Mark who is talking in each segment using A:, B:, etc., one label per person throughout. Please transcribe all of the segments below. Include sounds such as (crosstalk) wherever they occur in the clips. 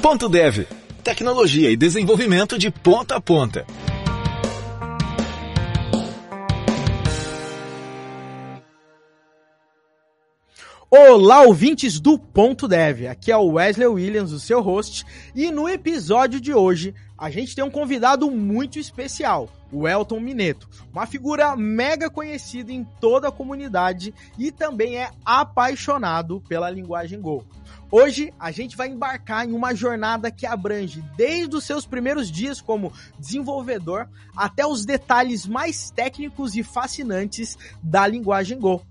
A: Ponto Dev, tecnologia e desenvolvimento de ponta a ponta.
B: Olá, ouvintes do Ponto Dev. Aqui é o Wesley Williams, o seu host, e no episódio de hoje a gente tem um convidado muito especial, o Elton Mineto, uma figura mega conhecida em toda a comunidade e também é apaixonado pela linguagem Go. Hoje a gente vai embarcar em uma jornada que abrange desde os seus primeiros dias como desenvolvedor até os detalhes mais técnicos e fascinantes da linguagem Go.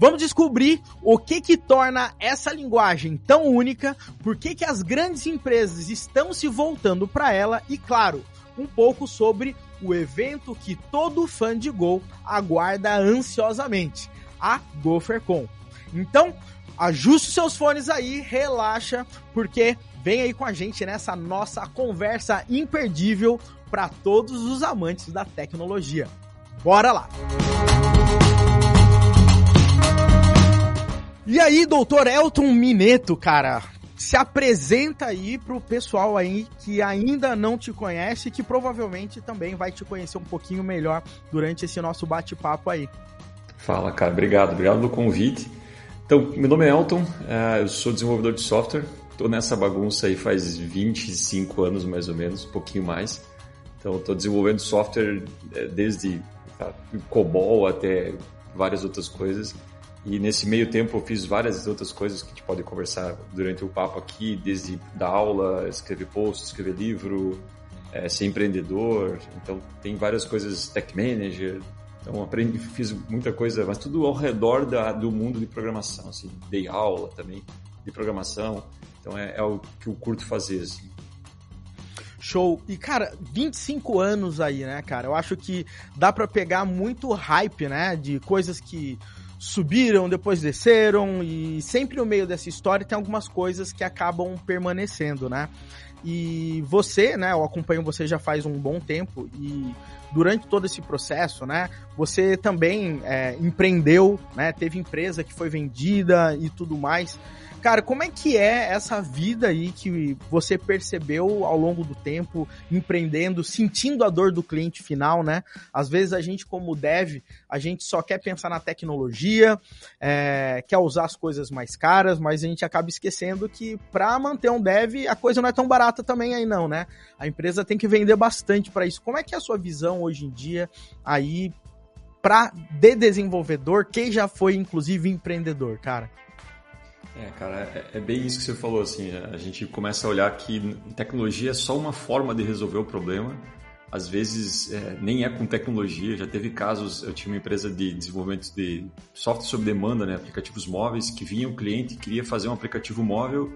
B: Vamos descobrir o que que torna essa linguagem tão única, por que que as grandes empresas estão se voltando para ela e, claro, um pouco sobre o evento que todo fã de Go aguarda ansiosamente, a GopherCon. Então, ajuste seus fones aí, relaxa, porque vem aí com a gente nessa nossa conversa imperdível para todos os amantes da tecnologia. Bora lá! E aí, doutor Elton Mineto, cara, se apresenta aí pro pessoal aí que ainda não te conhece, que provavelmente também vai te conhecer um pouquinho melhor durante esse nosso bate-papo aí.
C: Fala, cara, obrigado, obrigado pelo convite. Então, meu nome é Elton, é, eu sou desenvolvedor de software, estou nessa bagunça aí faz 25 anos mais ou menos, um pouquinho mais. Então, estou desenvolvendo software é, desde tá, COBOL até várias outras coisas. E nesse meio tempo eu fiz várias outras coisas que a gente pode conversar durante o papo aqui, desde dar aula, escrever post, escrever livro, é, ser empreendedor. Então tem várias coisas, tech manager. Então aprendi, fiz muita coisa, mas tudo ao redor da, do mundo de programação. Assim, dei aula também de programação. Então é, é o que eu curto fazer. Assim.
B: Show. E, cara, 25 anos aí, né, cara? Eu acho que dá para pegar muito hype, né? De coisas que subiram, depois desceram, e sempre no meio dessa história tem algumas coisas que acabam permanecendo, né? E você, né, eu acompanho você já faz um bom tempo e durante todo esse processo, né, você também é, empreendeu, né, teve empresa que foi vendida e tudo mais. Cara, como é que é essa vida aí que você percebeu ao longo do tempo, empreendendo, sentindo a dor do cliente final, né? Às vezes a gente, como dev, a gente só quer pensar na tecnologia, é, quer usar as coisas mais caras, mas a gente acaba esquecendo que para manter um dev, a coisa não é tão barata também aí não, né? A empresa tem que vender bastante para isso. Como é que é a sua visão hoje em dia aí para de desenvolvedor, quem já foi inclusive empreendedor, cara?
C: É, cara, é, é, bem isso que você falou, assim, a gente começa a olhar que tecnologia é só uma forma de resolver o problema, às vezes é, nem é com tecnologia, já teve casos, eu tinha uma empresa de desenvolvimento de software sob demanda, né, aplicativos móveis, que vinha um cliente queria fazer um aplicativo móvel.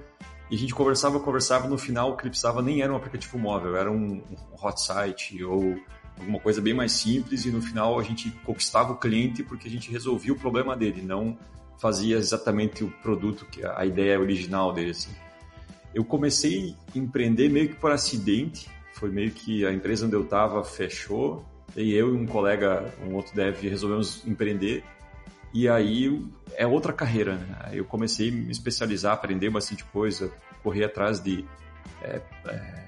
C: E a gente conversava, conversava, no final o que ele precisava nem era um aplicativo móvel, era um, um hot site ou alguma coisa bem mais simples. E no final a gente conquistava o cliente porque a gente resolvia o problema dele, não fazia exatamente o produto, que a ideia original dele. Assim. Eu comecei a empreender meio que por acidente, foi meio que a empresa onde eu estava fechou, e eu e um colega, um outro dev, resolvemos empreender, e aí é outra carreira, né? Eu comecei a me especializar, aprender bastante coisa, correr atrás de é, é,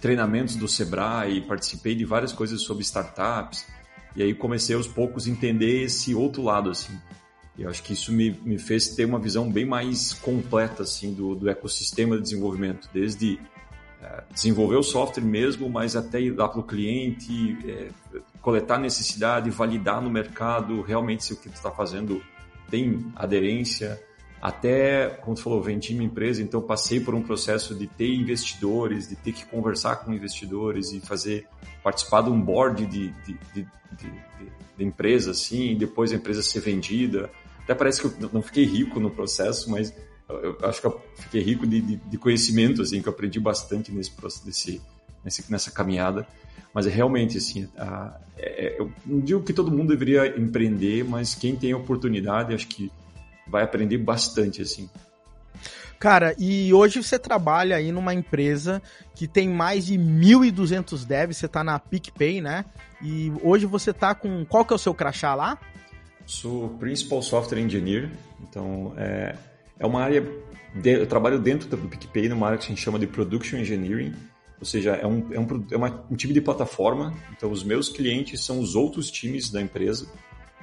C: treinamentos do Sebrae, participei de várias coisas sobre startups, e aí comecei aos poucos a entender esse outro lado, assim. E eu acho que isso me, me fez ter uma visão bem mais completa assim do, do ecossistema de desenvolvimento, desde é, desenvolver o software mesmo, mas até ir lá para o cliente, é, coletar necessidade, validar no mercado realmente se o que tu está fazendo tem aderência. Até, como tu falou, vendi minha empresa, então passei por um processo de ter investidores, de ter que conversar com investidores e fazer, participar de um board de, de, de, de, de empresa, assim, depois a empresa ser vendida. Até parece que eu não fiquei rico no processo, mas eu acho que eu fiquei rico de, de, de conhecimento, assim, que eu aprendi bastante nesse, nesse, nesse nessa caminhada. Mas é realmente, assim, a, é, eu não digo que todo mundo deveria empreender, mas quem tem oportunidade, acho que vai aprender bastante, assim.
B: Cara, e hoje você trabalha aí numa empresa que tem mais de 1.200 devs, você tá na PicPay, né? E hoje você tá com... Qual que é o seu crachá lá?
C: Sou Principal Software Engineer, então é, é uma área eu trabalho dentro do PicPay numa área que a gente chama de Production Engineering, ou seja, é um, é um, é uma, um time de plataforma, então os meus clientes são os outros times da empresa,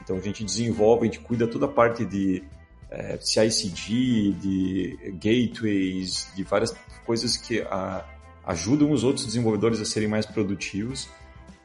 C: então a gente desenvolve, a gente cuida toda a parte de é, CICD, de gateways, de várias coisas que a, ajudam os outros desenvolvedores a serem mais produtivos.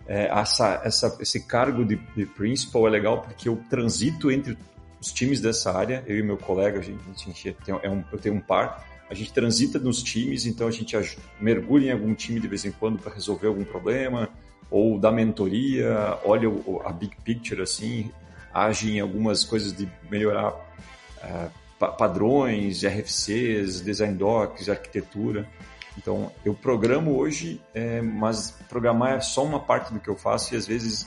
C: É, essa, essa, esse cargo de, de principal é legal porque eu transito entre os times dessa área, eu e meu colega, a gente, a gente tem, é um, eu tenho um par, a gente transita nos times, então a gente mergulha em algum time de vez em quando para resolver algum problema, ou dá mentoria, olha o, a big picture assim, age em algumas coisas de melhorar uh, padrões, RFCs, design docs, arquitetura. Então, eu programo hoje, é, mas programar é só uma parte do que eu faço e às vezes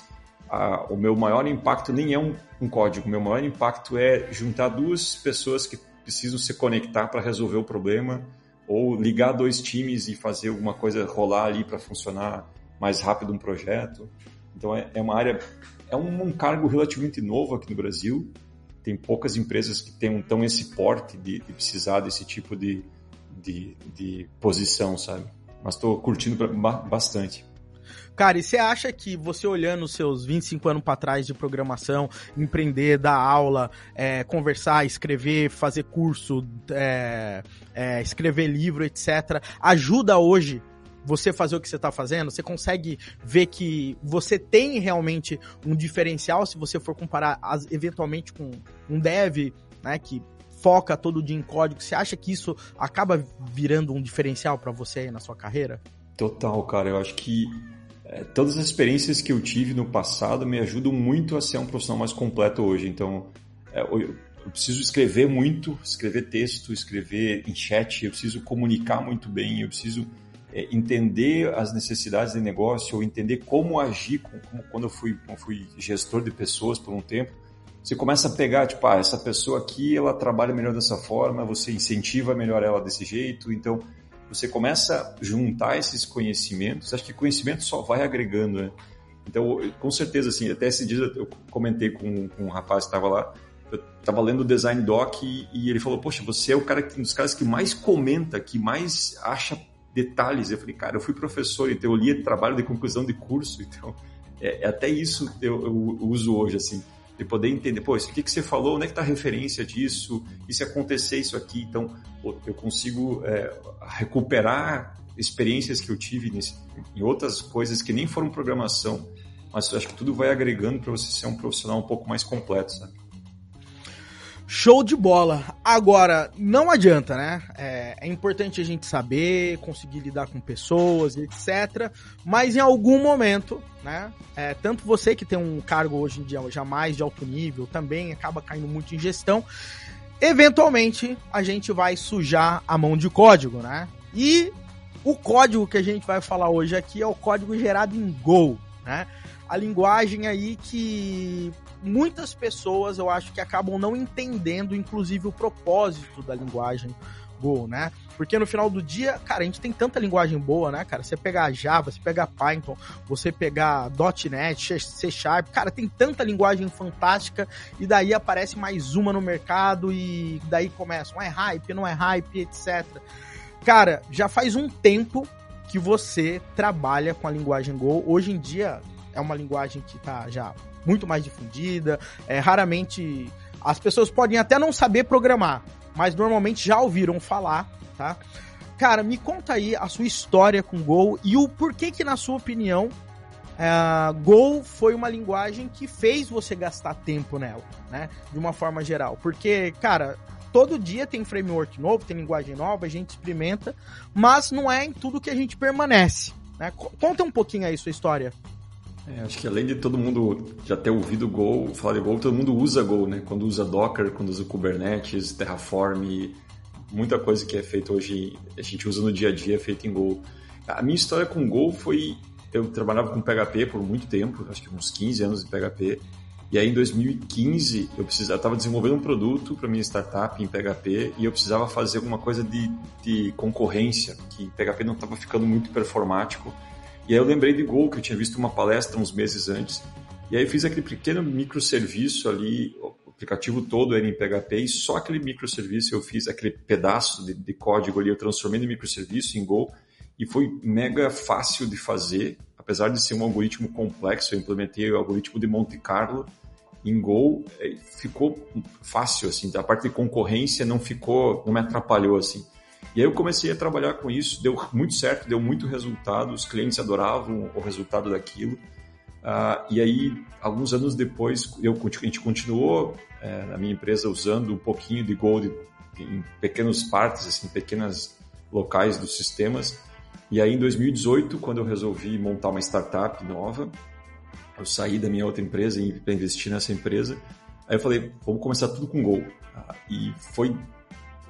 C: a, o meu maior impacto nem é um, um, código, o meu maior impacto é juntar duas pessoas que precisam se conectar para resolver o problema ou ligar dois times e fazer alguma coisa rolar ali para funcionar mais rápido um projeto. Então, é, é uma área, é um, um, cargo relativamente novo aqui no Brasil. Tem poucas empresas que têm tão esse porte de, de precisar desse tipo de, de, de posição, sabe? Mas estou curtindo bastante.
B: Cara, e você acha que você olhando os seus 25 anos para trás de programação, empreender, dar aula, é, conversar, escrever, fazer curso, é, é, escrever livro, etc., ajuda hoje você fazer o que você está fazendo? Você consegue ver que você tem realmente um diferencial se você for comparar as, eventualmente com um dev, né, que foca todo dia em código, você acha que isso acaba virando um diferencial para você aí na sua carreira?
C: Total, cara. Eu acho que é, todas as experiências que eu tive no passado me ajudam muito a ser um profissional mais completo hoje. Então, é, eu, eu preciso escrever muito, escrever texto, escrever em chat, eu preciso comunicar muito bem, eu preciso é, entender as necessidades de negócio, ou entender como agir, como, quando eu fui, eu fui gestor de pessoas por um tempo você começa a pegar, tipo, ah, essa pessoa aqui, ela trabalha melhor dessa forma, você incentiva melhor ela desse jeito, então você começa a juntar esses conhecimentos, acho que conhecimento só vai agregando, né? Então, com certeza, assim, até esse dia eu comentei com, com um rapaz que estava lá, eu estava lendo o Design Doc e, e, ele falou, poxa, você é o cara, um dos caras que mais comenta, que mais acha detalhes. Eu falei, cara, eu fui professor, então eu li trabalho de conclusão de curso, (laughs) então é, é até isso eu, eu uso hoje, assim de poder entender, pô, isso aqui que você falou, onde é que está a referência disso? E se acontecer isso aqui? Então, eu consigo é, recuperar experiências que eu tive nesse, em outras coisas que nem foram programação, mas acho que tudo vai agregando para você ser um profissional um pouco mais completo, sabe?
B: Show de bola. Agora, não adianta, né? É, é, importante a gente saber, conseguir lidar com pessoas, etc. Mas em algum momento, né? É, tanto você que tem um cargo hoje em dia já mais de alto nível, também acaba caindo muito em gestão. Eventualmente, a gente vai sujar a mão de código, né? E o código que a gente vai falar hoje aqui é o código gerado em Go, né? A linguagem aí que muitas pessoas eu acho que acabam não entendendo, inclusive, o propósito da linguagem Go, né? Porque no final do dia, cara, a gente tem tanta linguagem boa, né, cara? Você pegar Java, você pegar Python, você pegar .NET, C Sharp, cara, tem tanta linguagem fantástica e daí aparece mais uma no mercado e daí começa, não é hype, não é hype, etc. Cara, já faz um tempo que você trabalha com a linguagem Go. Hoje em dia é uma linguagem que tá já muito mais difundida. É, raramente as pessoas podem até não saber programar, mas normalmente já ouviram falar, tá? Cara, me conta aí a sua história com Go e o porquê que, na sua opinião, uh, Go foi uma linguagem que fez você gastar tempo nela, né? De uma forma geral. Porque, cara, todo dia tem framework novo, tem linguagem nova, a gente experimenta, mas não é em tudo que a gente permanece. Né? Conta um pouquinho aí sua história.
C: É, acho que além de todo mundo já ter ouvido Go, falar de Go, todo mundo usa Go, né? Quando usa Docker, quando usa Kubernetes, Terraform, muita coisa que é feita hoje, a gente usa no dia a dia é feita em Go. A minha história com Go foi, eu trabalhava com PHP por muito tempo, acho que uns 15 anos de PHP, e aí em 2015 eu precisava, estava desenvolvendo um produto para minha startup em PHP e eu precisava fazer alguma coisa de, de concorrência, que PHP não estava ficando muito performático e aí eu lembrei de Go, que eu tinha visto uma palestra uns meses antes. E aí fiz aquele pequeno microserviço ali, aplicativo todo era em PHP e só aquele microserviço eu fiz, aquele pedaço de, de código ali, eu transformei no microserviço em Go e foi mega fácil de fazer, apesar de ser um algoritmo complexo, eu implementei o algoritmo de Monte Carlo em Go, ficou fácil, assim, a parte de concorrência não ficou, não me atrapalhou, assim. E aí eu comecei a trabalhar com isso, deu muito certo, deu muito resultado, os clientes adoravam o resultado daquilo. Uh, e aí, alguns anos depois, eu, a gente continuou é, na minha empresa usando um pouquinho de Gold em pequenas partes, assim, pequenas locais dos sistemas. E aí, em 2018, quando eu resolvi montar uma startup nova, eu saí da minha outra empresa para investir nessa empresa. Aí eu falei, vamos começar tudo com Go. Uh, e foi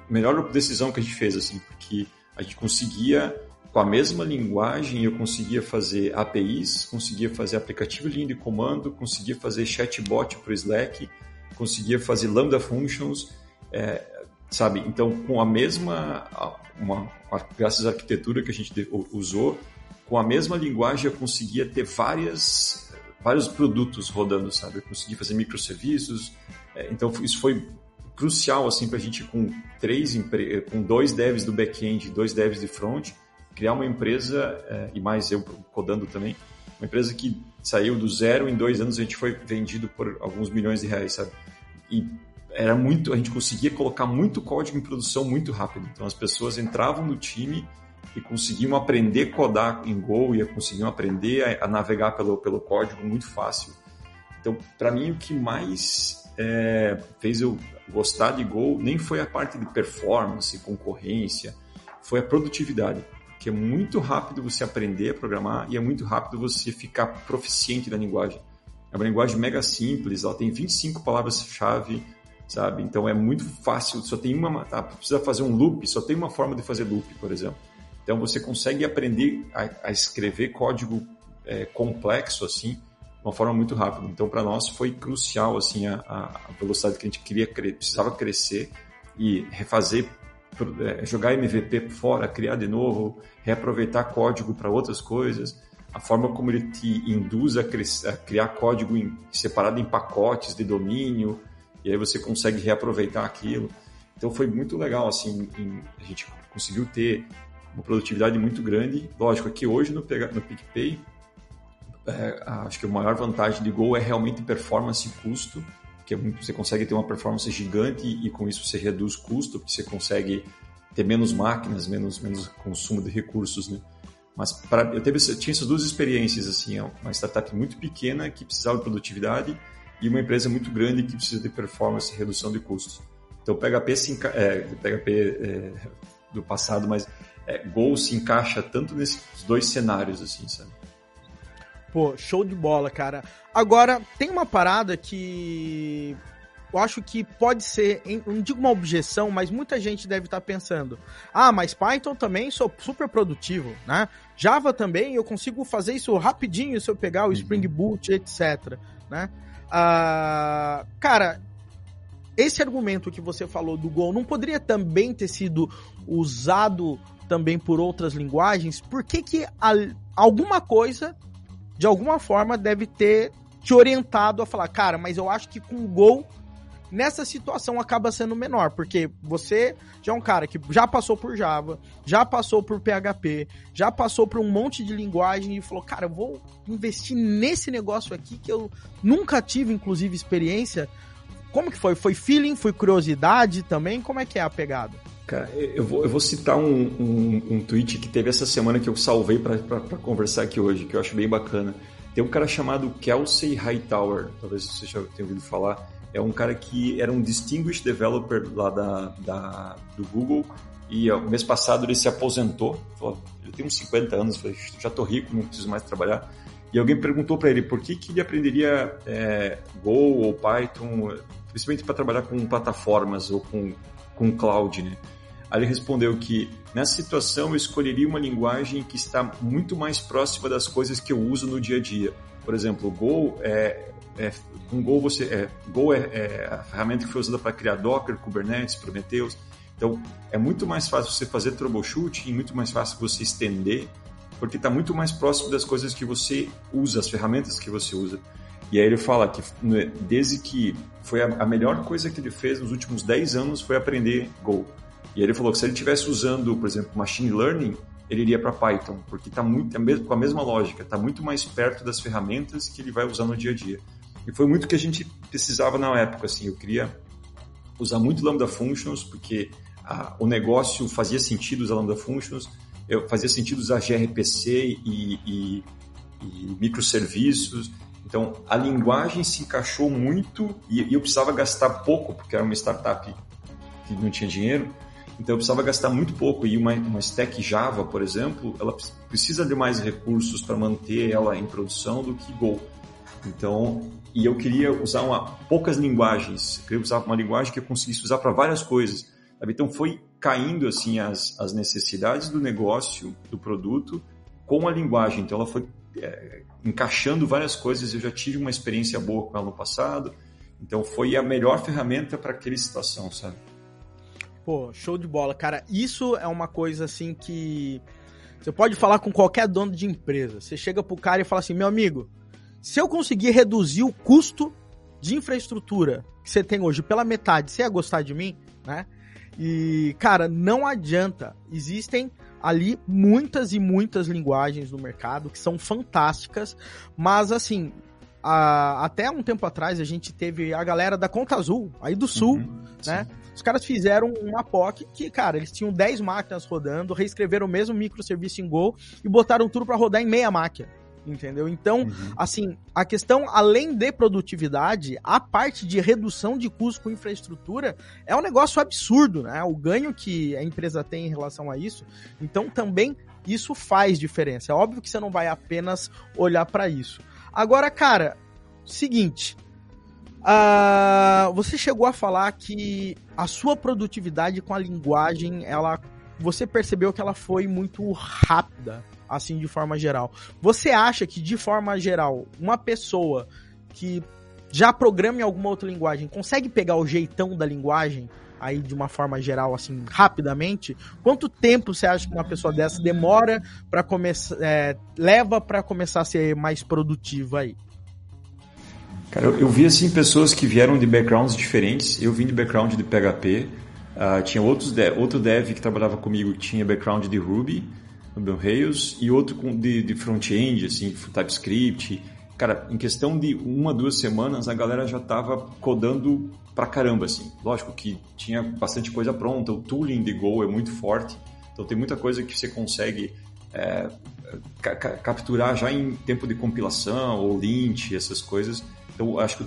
C: melhor decisão que a gente fez, assim, porque a gente conseguia, com a mesma linguagem, eu conseguia fazer APIs, conseguia fazer aplicativo linha de comando, conseguia fazer chatbot para o Slack, conseguia fazer Lambda Functions, é, sabe? Então, com a mesma, uma, graças à arquitetura que a gente usou, com a mesma linguagem eu conseguia ter várias, vários produtos rodando, sabe? Eu conseguia fazer microserviços, é, então isso foi crucial assim para a gente com três com dois devs do back-end, dois devs de front, criar uma empresa é, e mais eu codando também, uma empresa que saiu do zero em dois anos a gente foi vendido por alguns milhões de reais, sabe? E era muito, a gente conseguia colocar muito código em produção muito rápido. Então as pessoas entravam no time e conseguiam aprender a codar em Go e conseguiam aprender a, a navegar pelo, pelo código muito fácil. Então, para mim, o que mais é, fez eu gostar de Go nem foi a parte de performance, concorrência, foi a produtividade. Que é muito rápido você aprender a programar e é muito rápido você ficar proficiente na linguagem. É uma linguagem mega simples, ela tem 25 palavras-chave, sabe? Então é muito fácil, só tem uma, tá, precisa fazer um loop, só tem uma forma de fazer loop, por exemplo. Então você consegue aprender a, a escrever código é, complexo assim uma forma muito rápida. Então, para nós foi crucial assim a, a, velocidade que a gente queria precisava crescer e refazer, é, jogar MVP fora, criar de novo, reaproveitar código para outras coisas. A forma como ele te induz a, a criar código em, separado em pacotes de domínio e aí você consegue reaproveitar aquilo. Então foi muito legal assim, em, a gente conseguiu ter uma produtividade muito grande. Lógico que hoje no, no PicPay é, acho que a maior vantagem de Go é realmente performance e custo, que é você consegue ter uma performance gigante e, com isso você reduz custo, porque você consegue ter menos máquinas, menos, menos consumo de recursos, né? Mas para, eu, teve, eu tinha essas duas experiências, assim, uma startup muito pequena que precisava de produtividade e uma empresa muito grande que precisa de performance e redução de custos. Então, o PHP, se é, PHP é, do passado, mas é, Go se encaixa tanto nesses dois cenários, assim, sabe?
B: Pô, show de bola, cara. Agora, tem uma parada que eu acho que pode ser, não digo uma objeção, mas muita gente deve estar tá pensando: ah, mas Python também sou super produtivo, né? Java também eu consigo fazer isso rapidinho se eu pegar o uhum. Spring Boot, etc. Né? Ah, cara, esse argumento que você falou do Go não poderia também ter sido usado também por outras linguagens? Por que, que a, alguma coisa de alguma forma deve ter te orientado a falar, cara, mas eu acho que com o gol nessa situação acaba sendo menor, porque você já é um cara que já passou por Java, já passou por PHP, já passou por um monte de linguagem e falou, cara, eu vou investir nesse negócio aqui que eu nunca tive, inclusive, experiência. Como que foi? Foi feeling? Foi curiosidade também? Como é que é a pegada?
C: Cara, eu vou, eu vou citar um, um, um tweet que teve essa semana que eu salvei para conversar aqui hoje, que eu acho bem bacana. Tem um cara chamado Kelsey Hightower, talvez você já tenha ouvido falar. É um cara que era um Distinguished Developer lá da, da do Google e ó, mês passado ele se aposentou. Falou, eu tenho uns 50 anos, já tô rico, não preciso mais trabalhar. E alguém perguntou para ele por que, que ele aprenderia é, Go ou Python, principalmente para trabalhar com plataformas ou com, com cloud, né? Aí ele respondeu que nessa situação eu escolheria uma linguagem que está muito mais próxima das coisas que eu uso no dia a dia. Por exemplo, Go é, é com Go você é, Go é, é a ferramenta que foi usada para criar Docker, Kubernetes, Prometheus. Então é muito mais fácil você fazer troubleshooting, muito mais fácil você estender, porque está muito mais próximo das coisas que você usa, as ferramentas que você usa. E aí ele fala que né, desde que foi a, melhor coisa que ele fez nos últimos 10 anos foi aprender Go. E ele falou que se ele estivesse usando, por exemplo, machine learning, ele iria para Python, porque está muito com a mesma lógica, está muito mais perto das ferramentas que ele vai usar no dia a dia. E foi muito que a gente precisava na época, assim, eu queria usar muito Lambda Functions, porque a, o negócio fazia sentido usar Lambda Functions, eu fazia sentido usar gRPC e, e, e microserviços, então, a linguagem se encaixou muito e, eu precisava gastar pouco, porque era uma startup que não tinha dinheiro. Então, eu precisava gastar muito pouco. E uma, uma stack Java, por exemplo, ela precisa de mais recursos para manter ela em produção do que Go. Então, e eu queria usar uma, poucas linguagens. Eu queria usar uma linguagem que eu conseguisse usar para várias coisas. Sabe? Então, foi caindo assim as, as necessidades do negócio, do produto, com a linguagem. Então, ela foi é, encaixando várias coisas. Eu já tive uma experiência boa com ela no passado, então foi a melhor ferramenta para aquela situação, sabe?
B: Pô, show de bola, cara. Isso é uma coisa assim que você pode falar com qualquer dono de empresa. Você chega pro cara e fala assim: meu amigo, se eu conseguir reduzir o custo de infraestrutura que você tem hoje pela metade, você ia gostar de mim, né? E, cara, não adianta. Existem ali muitas e muitas linguagens no mercado que são fantásticas, mas assim, a, até um tempo atrás a gente teve a galera da Conta Azul, aí do Sul, uhum, né? Sim. Os caras fizeram uma POC que, cara, eles tinham 10 máquinas rodando, reescreveram o mesmo microserviço em Go e botaram tudo para rodar em meia máquina entendeu? Então, uhum. assim, a questão, além de produtividade, a parte de redução de custo com infraestrutura é um negócio absurdo, né? O ganho que a empresa tem em relação a isso. Então, também isso faz diferença. É óbvio que você não vai apenas olhar para isso. Agora, cara, seguinte. Uh, você chegou a falar que a sua produtividade com a linguagem, ela, você percebeu que ela foi muito rápida assim de forma geral. Você acha que de forma geral uma pessoa que já programa em alguma outra linguagem consegue pegar o jeitão da linguagem aí de uma forma geral assim rapidamente? Quanto tempo você acha que uma pessoa dessa demora para começar, é, leva para começar a ser mais produtiva aí?
C: Cara, eu, eu, vi assim pessoas que vieram de backgrounds diferentes. Eu vim de background de PHP. Uh, tinha outros de, outro dev que trabalhava comigo que tinha background de Ruby no Rails e outro com, de, de front-end, assim, TypeScript. Cara, em questão de uma, duas semanas, a galera já estava codando pra caramba, assim. Lógico que tinha bastante coisa pronta, o tooling de Go é muito forte, então tem muita coisa que você consegue é, ca capturar já em tempo de compilação, ou lint, essas coisas. Então, acho que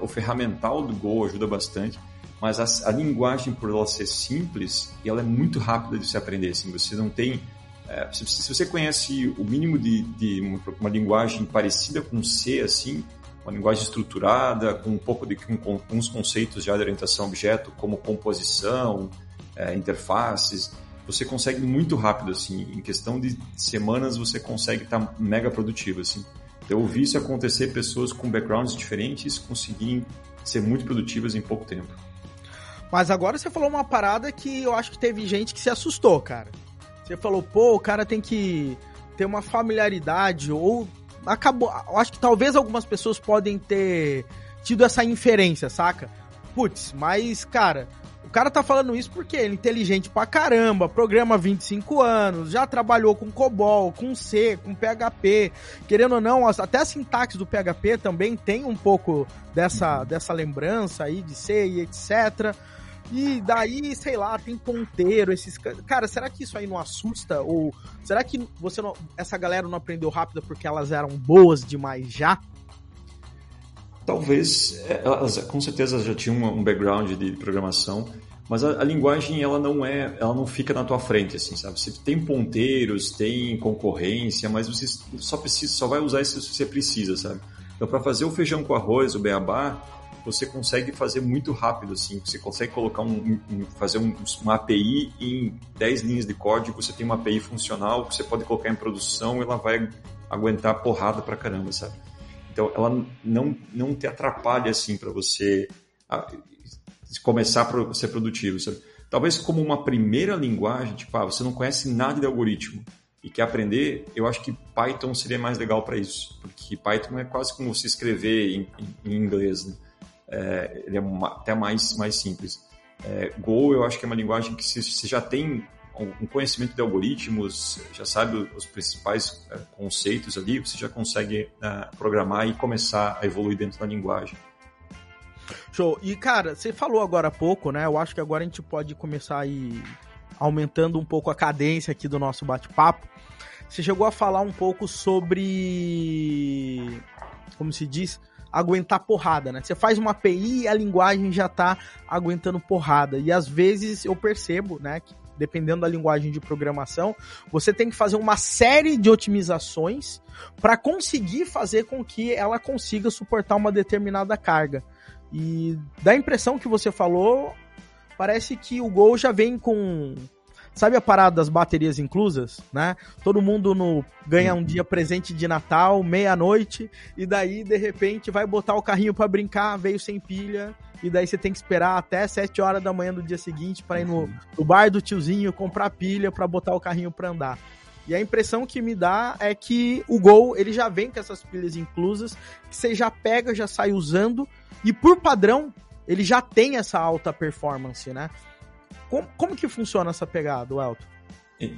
C: o ferramental do Go ajuda bastante mas a, a, linguagem, por ela ser simples, ela é muito rápida de se aprender. Assim, você não tem é, se, se, você conhece o mínimo de, de uma, uma, linguagem parecida com C, assim, uma linguagem estruturada, com um pouco de com, com uns conceitos já de orientação a objeto, como composição, é, interfaces, você consegue muito rápido, assim, em questão de semanas você consegue estar tá mega produtivo, assim. Então, eu vi isso acontecer, pessoas com backgrounds diferentes conseguirem ser muito produtivas em pouco tempo.
B: Mas agora você falou uma parada que eu acho que teve gente que se assustou, cara. Você falou, pô, o cara tem que ter uma familiaridade ou acabou, eu acho que talvez algumas pessoas podem ter tido essa inferência, saca? Putz, mas cara, cara tá falando isso porque ele é inteligente pra caramba, programa 25 anos, já trabalhou com COBOL, com C, com PHP. Querendo ou não, até a sintaxe do PHP também tem um pouco dessa, dessa lembrança aí de C e etc. E daí, sei lá, tem ponteiro, esses. Cara, será que isso aí não assusta? Ou será que você não... essa galera não aprendeu rápido porque elas eram boas demais já?
C: Talvez, é, elas com certeza já tinham um background de programação, mas a, a, linguagem ela não é, ela não fica na tua frente assim, sabe? Você tem ponteiros, tem concorrência, mas você só precisa, só vai usar isso se você precisa, sabe? Então para fazer o feijão com arroz, o beabá, você consegue fazer muito rápido, assim. Você consegue colocar um, um fazer um, uma API em 10 linhas de código, você tem uma API funcional que você pode colocar em produção e ela vai aguentar porrada pra caramba, sabe? Então, ela não, não te atrapalha, assim, para você a, começar a ser produtivo, sabe? Talvez como uma primeira linguagem, tipo, ah, você não conhece nada de algoritmo. e quer aprender, eu acho que Python seria mais legal para isso, porque Python é quase como se escrever em, em inglês, né? é, ele é uma, até mais, mais simples. É, Go eu acho que é uma linguagem que você já tem um conhecimento de algoritmos, já sabe os principais é, conceitos ali, você já consegue é, programar e começar a evoluir dentro da linguagem.
B: Show. E, cara, você falou agora há pouco, né? Eu acho que agora a gente pode começar aí aumentando um pouco a cadência aqui do nosso bate-papo. Você chegou a falar um pouco sobre. Como se diz? Aguentar porrada, né? Você faz uma API e a linguagem já tá aguentando porrada. E às vezes eu percebo, né, que dependendo da linguagem de programação, você tem que fazer uma série de otimizações para conseguir fazer com que ela consiga suportar uma determinada carga. E da impressão que você falou, parece que o Gol já vem com. Sabe a parada das baterias inclusas, né? Todo mundo no ganha um dia presente de Natal, meia-noite, e daí, de repente, vai botar o carrinho para brincar, veio sem pilha, e daí você tem que esperar até 7 horas da manhã do dia seguinte para ir no, no, bar do tiozinho comprar pilha para botar o carrinho para andar. E a impressão que me dá é que o Gol, ele já vem com essas pilhas inclusas, que você já pega, já sai usando, e por padrão, ele já tem essa alta performance, né? Como, como que funciona essa pegada, Elton?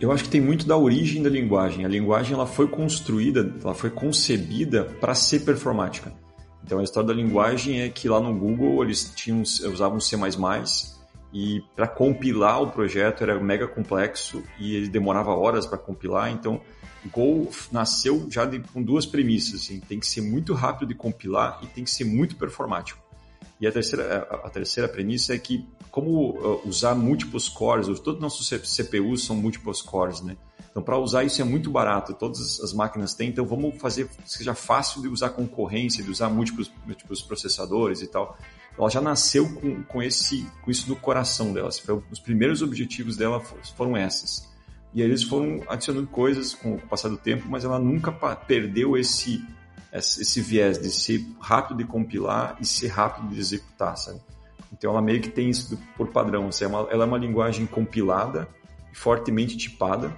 C: Eu acho que tem muito da origem da linguagem. A linguagem ela foi construída, ela foi concebida para ser performática. Então a história da linguagem é que lá no Google eles tinham, usavam C++ e para compilar o projeto era mega complexo e ele demorava horas para compilar. Então Go nasceu já de, com duas premissas: assim, tem que ser muito rápido de compilar e tem que ser muito performático. E a terceira, a, terceira premissa é que como uh, usar múltiplos cores, todos os nossos CPUs são múltiplos cores, né? Então, para usar isso é muito barato, todas as máquinas têm, então vamos fazer que seja fácil de usar concorrência, de usar múltiplos, múltiplos processadores e tal. Ela já nasceu com, com, esse, com isso no coração dela. Os primeiros objetivos dela foram esses. E aí eles foram adicionando coisas com o passar do tempo, mas ela nunca perdeu esse esse viés de ser rápido de compilar e ser rápido de executar, sabe? Então ela meio que tem isso por padrão, assim, é ela é uma linguagem compilada e fortemente tipada.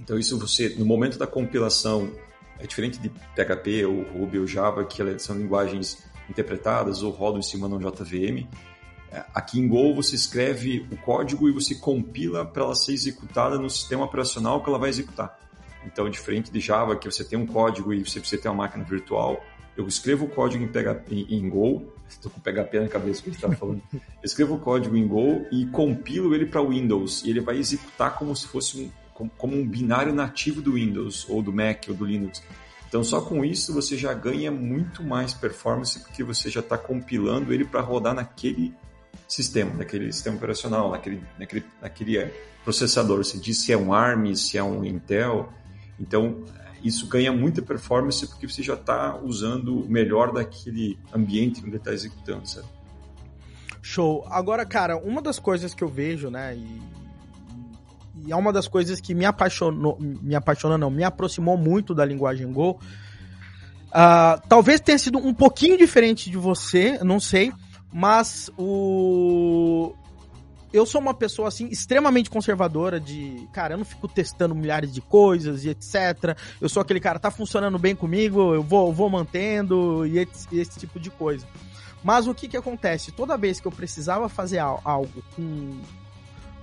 C: Então isso você, no momento da compilação, é diferente de PHP ou Ruby ou Java, que são linguagens interpretadas ou rodam em cima de um JVM. É, aqui em Go você escreve o código e você compila para ela ser executada no sistema operacional que ela vai executar. Então, diferente de Java, que você tem um código e você precisa ter uma máquina virtual, eu escrevo o código em, PHP, em, em Go, (laughs) estou com PHP na cabeça que a gente estava falando, eu escrevo o código em Go e compilo ele para Windows, e ele vai executar como se fosse um, como, como um binário nativo do Windows, ou do Mac, ou do Linux. Então, só com isso você já ganha muito mais performance porque você já está compilando ele para rodar naquele sistema, naquele sistema operacional, naquele, naquele, naquele é, processador. Você diz se é um ARM, se é um Intel. Então, isso ganha muita performance porque você já está usando o melhor daquele ambiente onde está executando?
B: Show. Agora, cara, uma das coisas que eu vejo, né, e, e é uma das coisas que me apaixonou, me apaixonou não, me aproximou muito da linguagem Go. Uh, talvez tenha sido um pouquinho diferente de você, não sei, mas o eu sou uma pessoa, assim, extremamente conservadora de, cara, eu não fico testando milhares de coisas e etc. Eu sou aquele cara, tá funcionando bem comigo, eu vou, vou mantendo e esse, esse tipo de coisa. Mas o que que acontece? Toda vez que eu precisava fazer algo com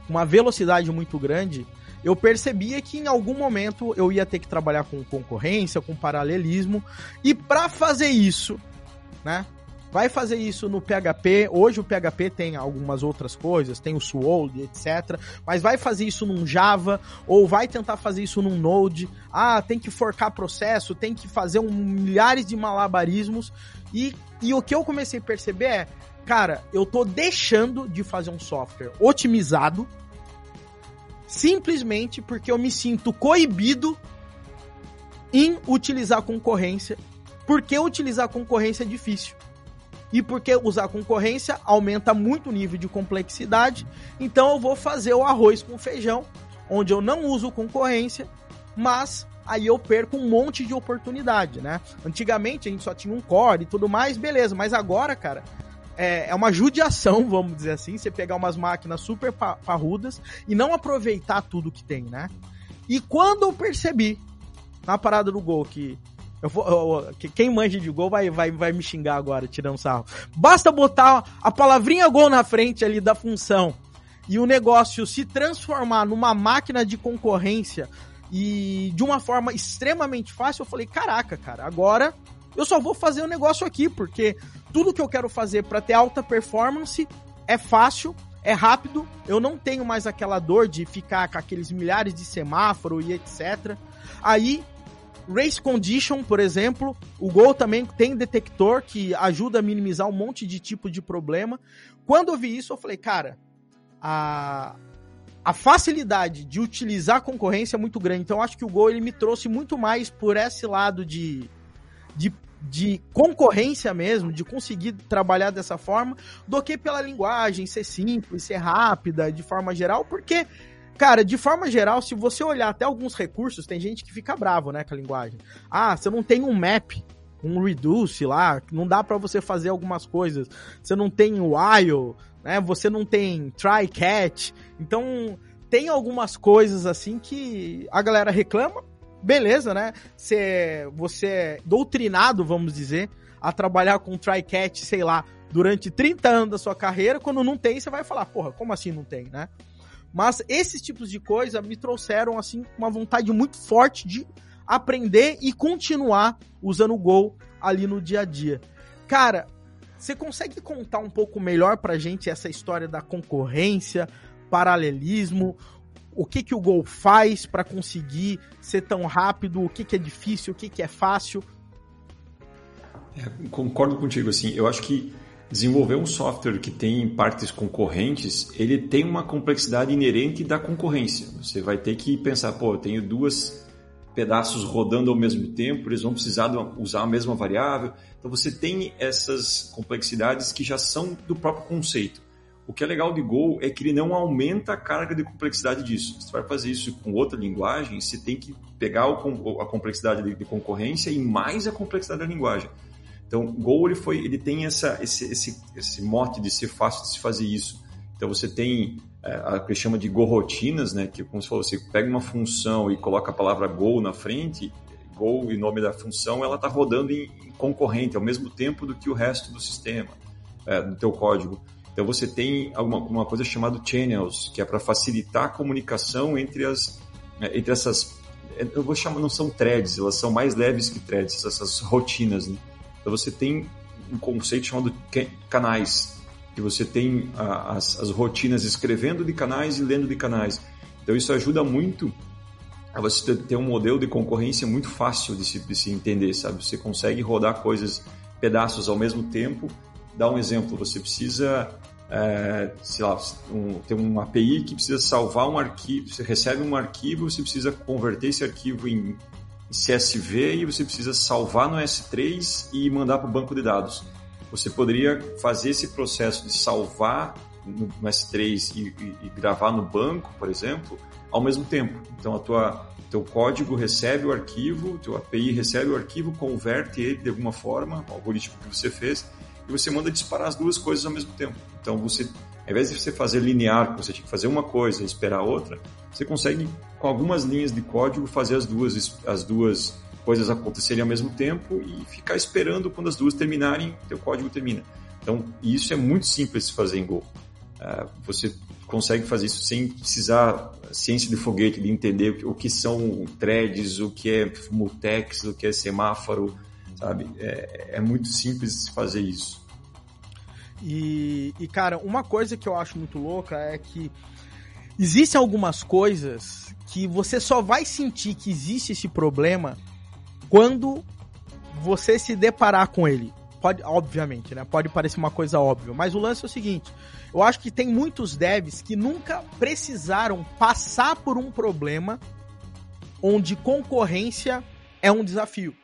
B: uma velocidade muito grande, eu percebia que em algum momento eu ia ter que trabalhar com concorrência, com paralelismo, e para fazer isso, né? Vai fazer isso no PHP. Hoje o PHP tem algumas outras coisas, tem o Swold, etc. Mas vai fazer isso num Java ou vai tentar fazer isso num Node. Ah, tem que forcar processo, tem que fazer um, milhares de malabarismos. E, e o que eu comecei a perceber é, cara, eu tô deixando de fazer um software otimizado simplesmente porque eu me sinto coibido em utilizar concorrência, porque utilizar concorrência é difícil e porque usar concorrência aumenta muito o nível de complexidade, então eu vou fazer o arroz com feijão, onde eu não uso concorrência, mas aí eu perco um monte de oportunidade, né? Antigamente a gente só tinha um core e tudo mais, beleza, mas agora, cara, é, é uma judiação, (laughs) vamos dizer assim, você pegar umas máquinas super parrudas e não aproveitar tudo que tem, né? E quando eu percebi, na parada do gol, que eu vou, eu, que quem manja de gol vai, vai, vai me xingar agora, tirando sarro. Basta botar a palavrinha gol na frente ali da função e o negócio se transformar numa máquina de concorrência e de uma forma extremamente fácil, eu falei, caraca, cara, agora eu só vou fazer o um negócio aqui, porque tudo que eu quero fazer para ter alta performance é fácil, é rápido, eu não tenho mais aquela dor de ficar com aqueles milhares de semáforo e etc. Aí, Race Condition, por exemplo, o Gol também tem detector que ajuda a minimizar um monte de tipo de problema. Quando eu vi isso, eu falei, cara, a, a facilidade de utilizar a concorrência é muito grande. Então, acho que o Gol ele me trouxe muito mais por esse lado de, de de concorrência mesmo, de conseguir trabalhar dessa forma, do que pela linguagem ser simples, ser rápida, de forma geral, porque, cara, de forma geral, se você olhar até alguns recursos, tem gente que fica bravo, né, com a linguagem. Ah, você não tem um map, um reduce lá, não dá para você fazer algumas coisas. Você não tem while, né? Você não tem try catch. Então, tem algumas coisas assim que a galera reclama, beleza, né? Cê, você é doutrinado, vamos dizer, a trabalhar com try-catch, sei lá, durante 30 anos da sua carreira, quando não tem, você vai falar, porra, como assim não tem, né? Mas esses tipos de coisa me trouxeram, assim, uma vontade muito forte de aprender e continuar usando o Go ali no dia a dia. Cara, você consegue contar um pouco melhor pra gente essa história da concorrência, paralelismo, o que, que o Gol faz para conseguir ser tão rápido, o que, que é difícil, o que, que é fácil.
C: É, concordo contigo, assim, eu acho que desenvolver um software que tem partes concorrentes, ele tem uma complexidade inerente da concorrência. Você vai ter que pensar, pô, eu tenho duas pedaços rodando ao mesmo tempo, eles vão precisar usar a mesma variável. Então você tem essas complexidades que já são do próprio conceito. O que é legal de Go é que ele não aumenta a carga de complexidade disso. Você vai fazer isso com outra linguagem, você tem que pegar a complexidade de concorrência e mais a complexidade da linguagem. Então, Go ele foi, ele tem essa, esse, esse, esse mote de ser fácil de se fazer isso. Então, você tem é, a que chama de Go rotinas, né? Que como falou, você pega uma função e coloca a palavra Go na frente, Go e nome da função, ela está rodando em, em, concorrente ao mesmo tempo do que o resto do sistema, é, do teu código. Então você tem alguma, uma coisa chamada channels, que é para facilitar a comunicação entre as é, entre essas eu vou chamar não são threads, elas são mais leves que threads, essas rotinas, né? Então você tem um conceito chamado canais, que você tem as, as rotinas escrevendo de canais e lendo de canais. Então isso ajuda muito a você ter um modelo de concorrência muito fácil de se, de se entender, sabe? Você consegue rodar coisas, pedaços ao mesmo tempo dar um exemplo, você precisa, é, sei lá, um, ter uma API que precisa salvar um arquivo, você recebe um arquivo, você precisa converter esse arquivo em CSV e você precisa salvar no S3 e mandar para o banco de dados. Você poderia fazer esse processo de salvar no, S3 e, e, e gravar no banco, por exemplo, ao mesmo tempo. Então, a tua teu código recebe o arquivo, teu API recebe o arquivo, converte ele de alguma forma, o algoritmo que você fez, e você manda disparar as duas coisas ao mesmo tempo. Então você, ao invés de você fazer linear, que você tinha que fazer uma coisa e esperar outra, você consegue com algumas linhas de código fazer as duas as duas coisas acontecerem ao mesmo tempo e ficar esperando quando as duas terminarem, teu código termina. Então, isso é muito simples de fazer em Go. Uh, você consegue fazer isso sem precisar ciência de foguete, de entender o que são threads, o que é mutex, o que é semáforo, sabe? É, é muito simples fazer isso.
B: E, e, cara, uma coisa que eu acho muito louca é que existem algumas coisas que você só vai sentir que existe esse problema quando você se deparar com ele. Pode, obviamente, né? Pode parecer uma coisa óbvia, mas o lance é o seguinte: eu acho que tem muitos devs que nunca precisaram passar por um problema onde concorrência é um desafio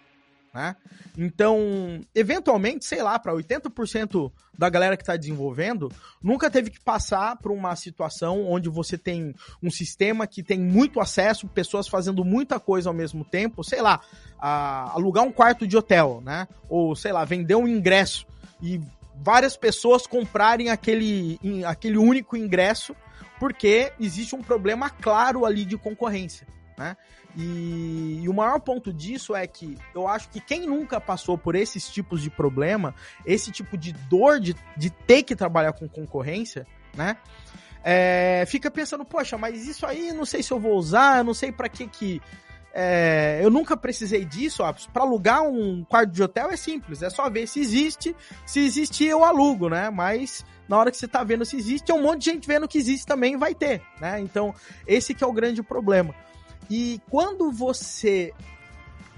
B: né? Então, eventualmente, sei lá, para 80% da galera que está desenvolvendo, nunca teve que passar por uma situação onde você tem um sistema que tem muito acesso, pessoas fazendo muita coisa ao mesmo tempo, sei lá, alugar um quarto de hotel, né? Ou, sei lá, vender um ingresso e várias pessoas comprarem aquele, aquele único ingresso porque existe um problema claro ali de concorrência. Né? E, e, o maior ponto disso é que eu acho que quem nunca passou por esses tipos de problema, esse tipo de dor de, de ter que trabalhar com concorrência, né? É, fica pensando, poxa, mas isso aí não sei se eu vou usar, não sei para que que. É, eu nunca precisei disso, para alugar um quarto de hotel é simples, é só ver se existe, se existir eu alugo, né? Mas na hora que você tá vendo se existe, é um monte de gente vendo que existe também vai ter, né? Então, esse que é o grande problema. E quando você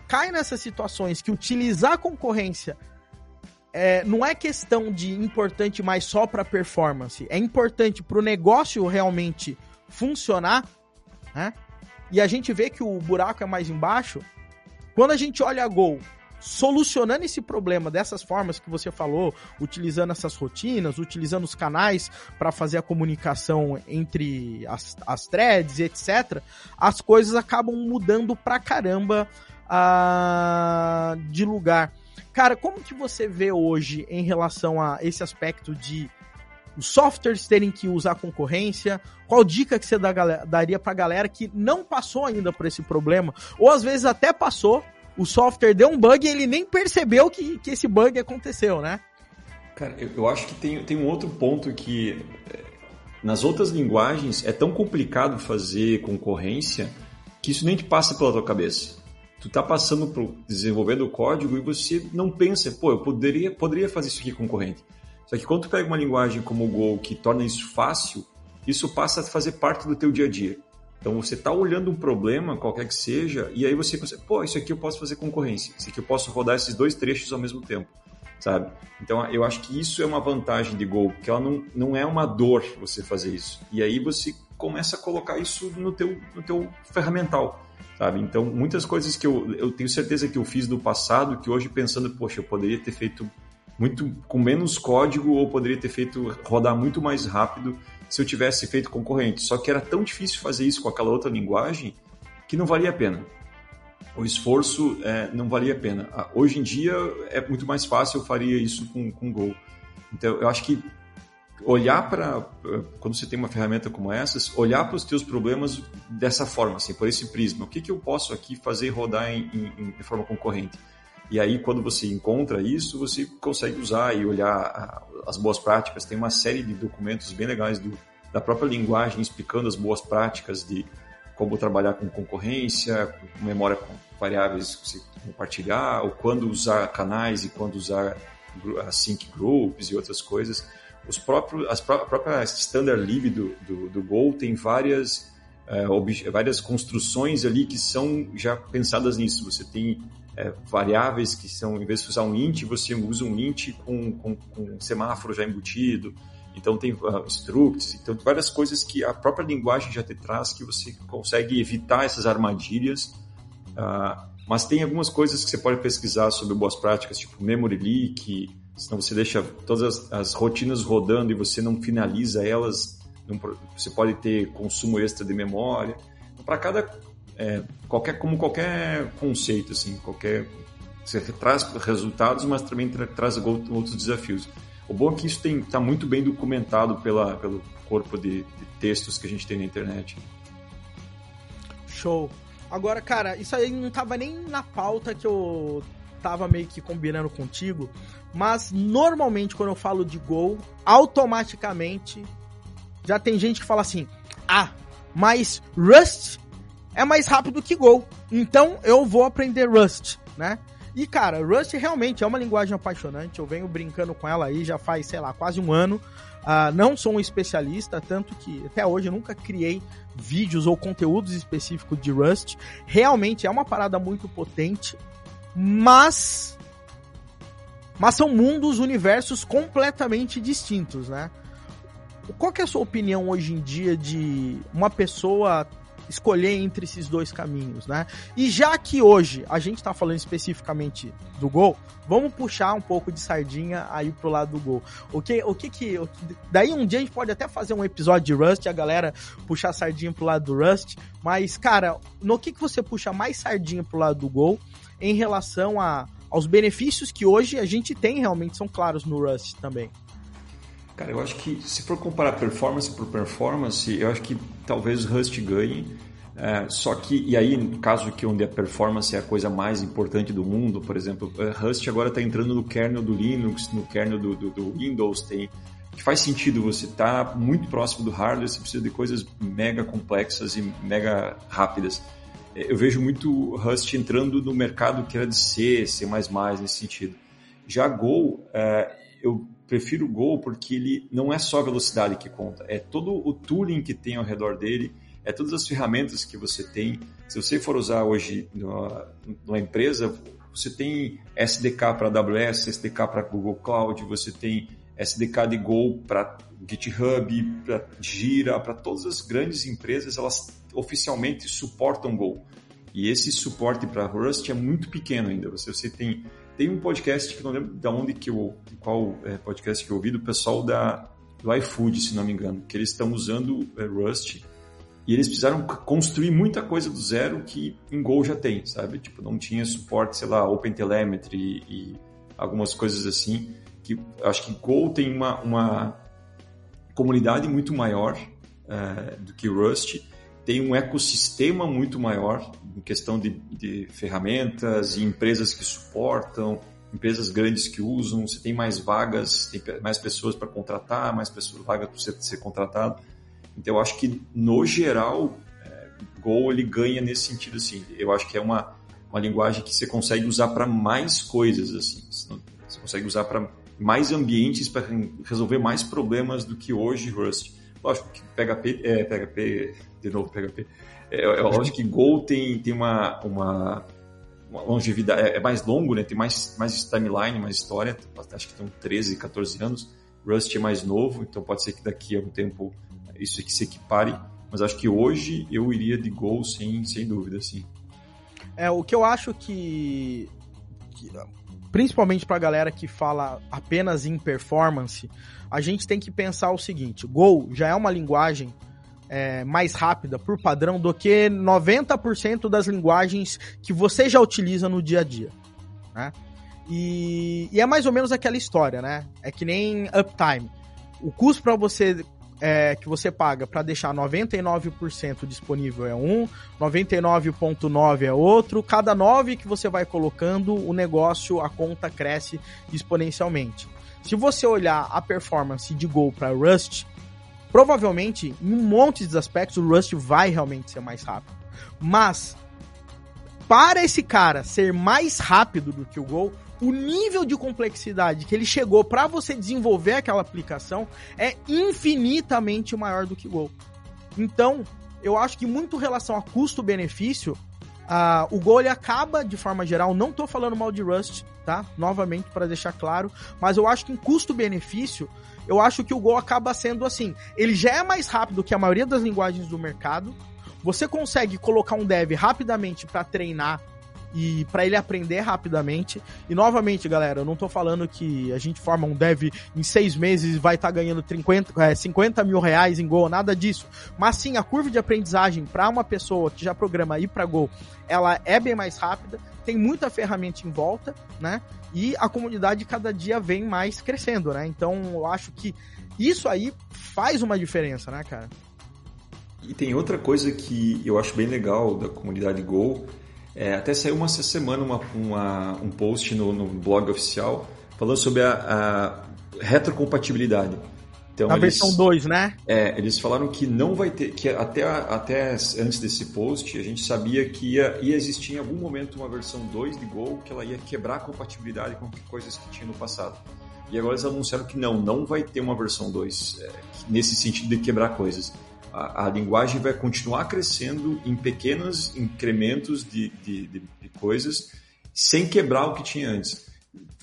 B: cai nessas situações que utilizar a concorrência é, não é questão de importante mais só para performance, é importante para o negócio realmente funcionar, né? E a gente vê que o buraco é mais embaixo. Quando a gente olha a Gol solucionando esse problema dessas formas que você falou, utilizando essas rotinas, utilizando os canais para fazer a comunicação entre as, as threads, etc., as coisas acabam mudando pra caramba uh, de lugar. Cara, como que você vê hoje em relação a esse aspecto de os softwares terem que usar concorrência? Qual dica que você daria pra galera que não passou ainda por esse problema? Ou às vezes até passou, o software deu um bug e ele nem percebeu que, que esse bug aconteceu, né?
C: Cara, eu, eu acho que tem, tem um outro ponto que eh, nas outras linguagens é tão complicado fazer concorrência que isso nem te passa pela tua cabeça. Tu tá passando por desenvolvendo o código e você não pensa, pô, eu poderia, poderia fazer isso aqui concorrente. Só que quando tu pega uma linguagem como o Go que torna isso fácil, isso passa a fazer parte do teu dia a dia. Então você está olhando um problema, qualquer que seja, e aí você pensa, pô, isso aqui eu posso fazer concorrência, isso aqui eu posso rodar esses dois trechos ao mesmo tempo, sabe? Então eu acho que isso é uma vantagem de Go, porque ela não, não é uma dor você fazer isso. E aí você começa a colocar isso no teu, no teu ferramental, sabe? Então muitas coisas que eu, eu tenho certeza que eu fiz no passado, que hoje pensando, poxa, eu poderia ter feito muito com menos código ou poderia ter feito rodar muito mais rápido se eu tivesse feito concorrente. Só que era tão difícil fazer isso com aquela outra linguagem que não valia a pena. O esforço é, não valia a pena. Ah, hoje em dia é muito mais fácil, eu faria isso com, com Go. Então eu acho que olhar para quando você tem uma ferramenta como essas, olhar para os teus problemas dessa forma, assim, por esse prisma. O que, que eu posso aqui fazer rodar em, em, em forma concorrente? E aí, quando você encontra isso, você consegue usar e olhar as boas práticas. Tem uma série de documentos bem legais do, da própria linguagem explicando as boas práticas de como trabalhar com concorrência, com memória com variáveis que você compartilhar, ou quando usar canais e quando usar sync groups e outras coisas. Os próprios, as a própria standard lib do, do, do Go tem várias, uh, várias construções ali que são já pensadas nisso. Você tem é, variáveis que são, em vez de usar um int, você usa um int com, com, com semáforo já embutido. Então tem uh, structs, então várias coisas que a própria linguagem já te traz que você consegue evitar essas armadilhas. Uh, mas tem algumas coisas que você pode pesquisar sobre boas práticas, tipo memory leak, senão você deixa todas as, as rotinas rodando e você não finaliza elas, não, você pode ter consumo extra de memória. Para cada é, qualquer, como qualquer conceito, assim, qualquer você traz resultados, mas também tra traz outros desafios. O bom é que isso está muito bem documentado pela, pelo corpo de, de, textos que a gente tem na internet.
B: Show. Agora, cara, isso aí não tava nem na pauta que eu tava meio que combinando contigo, mas normalmente quando eu falo de Go, automaticamente já tem gente que fala assim: "Ah, mas Rust é mais rápido que Go. Então eu vou aprender Rust, né? E cara, Rust realmente é uma linguagem apaixonante. Eu venho brincando com ela aí já faz, sei lá, quase um ano. Uh, não sou um especialista, tanto que até hoje eu nunca criei vídeos ou conteúdos específicos de Rust. Realmente é uma parada muito potente, mas mas são mundos, universos completamente distintos, né? Qual que é a sua opinião hoje em dia de uma pessoa escolher entre esses dois caminhos, né? E já que hoje a gente tá falando especificamente do Gol, vamos puxar um pouco de sardinha aí pro lado do Gol. O que, o que que... daí um dia a gente pode até fazer um episódio de Rust, a galera puxar sardinha pro lado do Rust, mas, cara, no que que você puxa mais sardinha pro lado do Gol em relação a, aos benefícios que hoje a gente tem realmente são claros no Rust também?
C: Cara, eu acho que se for comparar performance por performance, eu acho que talvez o Rust ganhe. É, só que, e aí, no caso que onde a performance é a coisa mais importante do mundo, por exemplo, é, Rust agora está entrando no kernel do Linux, no kernel do, do, do Windows, tem que faz sentido você estar tá muito próximo do hardware, você precisa de coisas mega complexas e mega rápidas. É, eu vejo muito Rust entrando no mercado que era de C, C++ nesse sentido. Já Go, é, eu prefiro Go porque ele não é só a velocidade que conta, é todo o tooling que tem ao redor dele, é todas as ferramentas que você tem. Se você for usar hoje numa, numa empresa, você tem SDK para AWS, SDK para Google Cloud, você tem SDK de Go para GitHub, para Gira, para todas as grandes empresas, elas oficialmente suportam Go. E esse suporte para Rust é muito pequeno ainda. Você, você tem tem um podcast que não lembro de onde que eu qual é, podcast que eu ouvi do pessoal da do iFood, se não me engano, que eles estão usando é, Rust e eles precisaram construir muita coisa do zero que em Go já tem, sabe? Tipo, não tinha suporte, sei lá, OpenTelemetry e, e algumas coisas assim. Que acho que Go tem uma, uma comunidade muito maior é, do que Rust, tem um ecossistema muito maior em questão de, de ferramentas e empresas que suportam, empresas grandes que usam, você tem mais vagas, tem mais pessoas para contratar, mais pessoas vagas para ser contratado. Então, eu acho que, no geral, é, Go ele ganha nesse sentido. Assim. Eu acho que é uma, uma linguagem que você consegue usar para mais coisas. assim. Você consegue usar para mais ambientes, para resolver mais problemas do que hoje Rust. Lógico que PHP, é, PHP de novo PHP, é, é lógico que Go tem, tem uma, uma, uma longevidade, é, é, mais longo, né? tem mais, mais timeline, mais história, acho que tem 13, 14 anos. Rust é mais novo, então pode ser que daqui a um tempo isso aqui se equipare, mas acho que hoje eu iria de Go sem, sem dúvida, sim.
B: É, o que eu acho que, que principalmente para a galera que fala apenas em performance, a gente tem que pensar o seguinte: Go já é uma linguagem é, mais rápida por padrão do que 90% das linguagens que você já utiliza no dia a dia. Né? E, e, é mais ou menos aquela história, né? É que nem uptime. O custo para você é, que você paga para deixar 99% disponível é um, 99.9 é outro. Cada 9 que você vai colocando, o negócio, a conta cresce exponencialmente. Se você olhar a performance de Go para Rust, provavelmente em um monte de aspectos o Rust vai realmente ser mais rápido. Mas para esse cara ser mais rápido do que o Go, o nível de complexidade que ele chegou para você desenvolver aquela aplicação é infinitamente maior do que o Go. Então, eu acho que muito relação a custo-benefício, uh, o Go ele acaba, de forma geral, não tô falando mal de Rust, tá? Novamente, para deixar claro, mas eu acho que em custo-benefício, eu acho que o Go acaba sendo assim, ele já é mais rápido que a maioria das linguagens do mercado, você consegue colocar um dev rapidamente para treinar e para ele aprender rapidamente. E novamente, galera, eu não tô falando que a gente forma um dev em seis meses e vai estar tá ganhando 50, é, 50 mil reais em Go, nada disso. Mas sim, a curva de aprendizagem para uma pessoa que já programa ir para Go, ela é bem mais rápida, tem muita ferramenta em volta, né? E a comunidade cada dia vem mais crescendo, né? Então eu acho que isso aí faz uma diferença, né, cara?
C: E tem outra coisa que eu acho bem legal da comunidade Go, é, até saiu uma, essa semana uma, uma, um post no, no, blog oficial falando sobre a, a retrocompatibilidade.
B: Então, Na eles, versão 2, né?
C: É, eles falaram que não vai ter, que até, até antes desse post a gente sabia que ia, ia existir em algum momento uma versão 2 de Go que ela ia quebrar a compatibilidade com coisas que tinha no passado. E agora eles anunciaram que não, não vai ter uma versão 2 é, nesse sentido de quebrar coisas a, a, linguagem vai continuar crescendo em pequenos incrementos de, de, de, de coisas, sem quebrar o que tinha antes.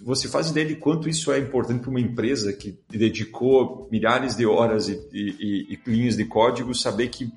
C: Você faz ideia de quanto isso é importante para uma empresa que dedicou milhares de horas e, e, e linhas de código saber que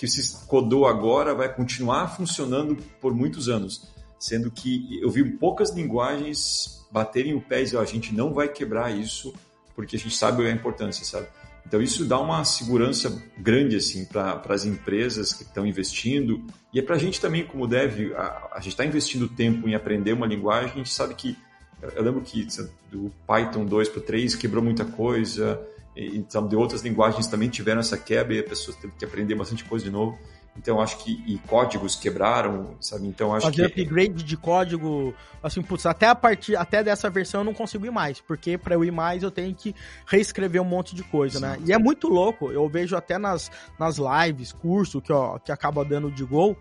C: que se codou agora vai continuar funcionando por muitos anos, sendo que eu vi poucas linguagens baterem o pé e dizer, oh, a gente não vai quebrar isso porque a gente sabe a importância, sabe? Então isso dá uma segurança grande assim para as empresas que estão investindo. E é para a gente também como deve a, a gente está investindo tempo em aprender uma linguagem. A gente sabe que eu lembro que do Python 2 para 3 quebrou muita coisa. Então de outras linguagens também tiveram essa quebra e as pessoas teve que aprender bastante coisa de novo Então acho que e códigos quebraram, sabe? Então acho
B: Fazer
C: que
B: upgrade de código, assim, putz, até a partir até dessa versão eu não consigo ir mais, porque para eu ir mais eu tenho que reescrever um monte de coisa, Sim. né? E é muito louco, eu vejo até nas, nas lives, curso que ó, que acaba dando de gol,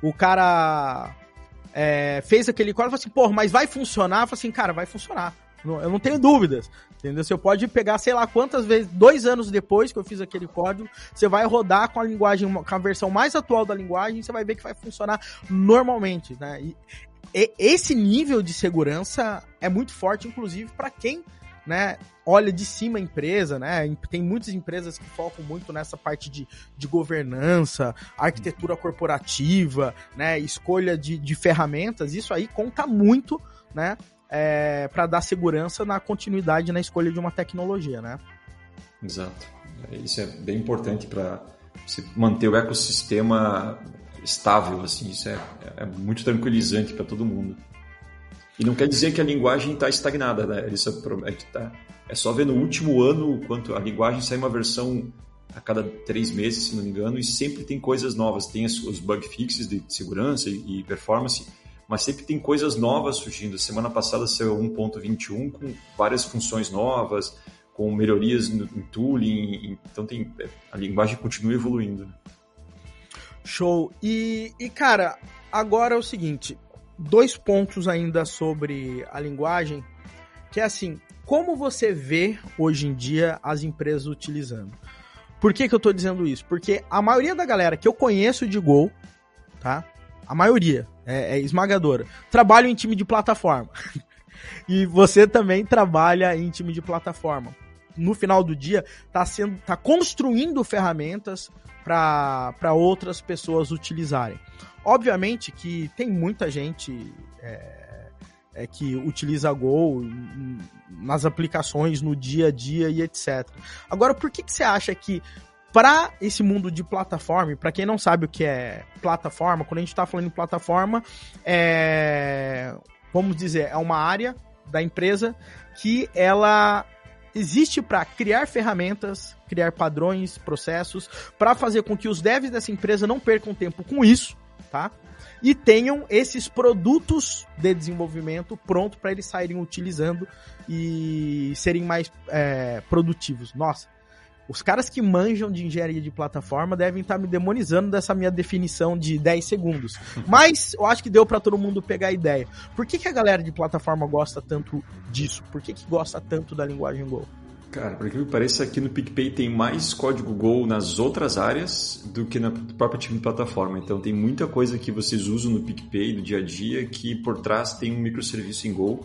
B: o cara é, fez aquele código e falou assim, pô, mas vai funcionar? Eu falei assim, cara, vai funcionar. Eu não tenho dúvidas. Entendeu? Você pode pegar, sei lá, quantas vezes, dois anos depois que eu fiz aquele código, você vai rodar com a linguagem, com a versão mais atual da linguagem, você vai ver que vai funcionar normalmente, né? E, e esse nível de segurança é muito forte, inclusive, para quem né, olha de cima a empresa, né? Tem muitas empresas que focam muito nessa parte de, de governança, arquitetura corporativa, né? Escolha de, de ferramentas. Isso aí conta muito, né? É, para dar segurança na continuidade na escolha de uma tecnologia, né?
C: Exato. Isso é bem importante para manter o ecossistema estável, assim. Isso é, é muito tranquilizante para todo mundo. E não quer dizer que a linguagem está estagnada, né? Isso é, é, tá, é só ver no último ano quanto a linguagem sai uma versão a cada três meses, se não me engano, e sempre tem coisas novas. Tem os bug fixes de segurança e performance, mas sempre tem coisas novas surgindo. Semana passada saiu 1.21 com várias funções novas, com melhorias no, em tooling, então tem, a linguagem continua evoluindo.
B: Show. E, e cara, agora é o seguinte, dois pontos ainda sobre a linguagem, que é assim, como você vê hoje em dia as empresas utilizando? Por que, que eu estou dizendo isso? Porque a maioria da galera que eu conheço de Go, tá? A maioria é, é esmagadora. Trabalho em time de plataforma. (laughs) e você também trabalha em time de plataforma. No final do dia, tá sendo, tá construindo ferramentas para outras pessoas utilizarem. Obviamente que tem muita gente é, é, que utiliza Go nas aplicações, no dia a dia e etc. Agora, por que, que você acha que para esse mundo de plataforma, para quem não sabe o que é plataforma, quando a gente está falando em plataforma, é, vamos dizer, é uma área da empresa que ela existe para criar ferramentas, criar padrões, processos, para fazer com que os devs dessa empresa não percam tempo com isso, tá? E tenham esses produtos de desenvolvimento pronto para eles saírem utilizando e serem mais é, produtivos. Nossa, os caras que manjam de engenharia de plataforma devem estar tá me demonizando dessa minha definição de 10 segundos. (laughs) Mas eu acho que deu para todo mundo pegar a ideia. Por que, que a galera de plataforma gosta tanto disso? Por que, que gosta tanto da linguagem Go?
C: Cara, por que me parece aqui no PicPay tem mais código Go nas outras áreas do que na própria time de plataforma. Então tem muita coisa que vocês usam no PicPay do dia a dia que por trás tem um microserviço em Go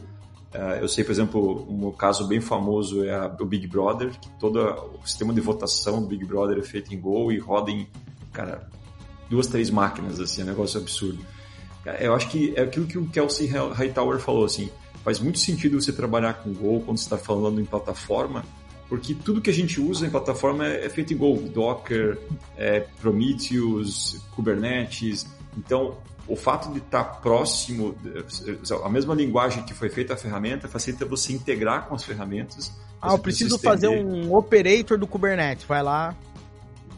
C: eu sei, por exemplo, um caso bem famoso é o Big Brother, que todo o sistema de votação do Big Brother é feito em Go e roda em, cara, duas, três máquinas, assim, é um negócio absurdo. Eu acho que é aquilo que o Kelsey Hightower falou, assim, faz muito sentido você trabalhar com Go quando você está falando em plataforma, porque tudo que a gente usa em plataforma é, é feito em Go, Docker, é, Prometheus, Kubernetes, então o fato de estar próximo, a mesma linguagem que foi feita a ferramenta, facilita você integrar com as ferramentas.
B: Ah, eu preciso fazer um operator do Kubernetes, vai lá.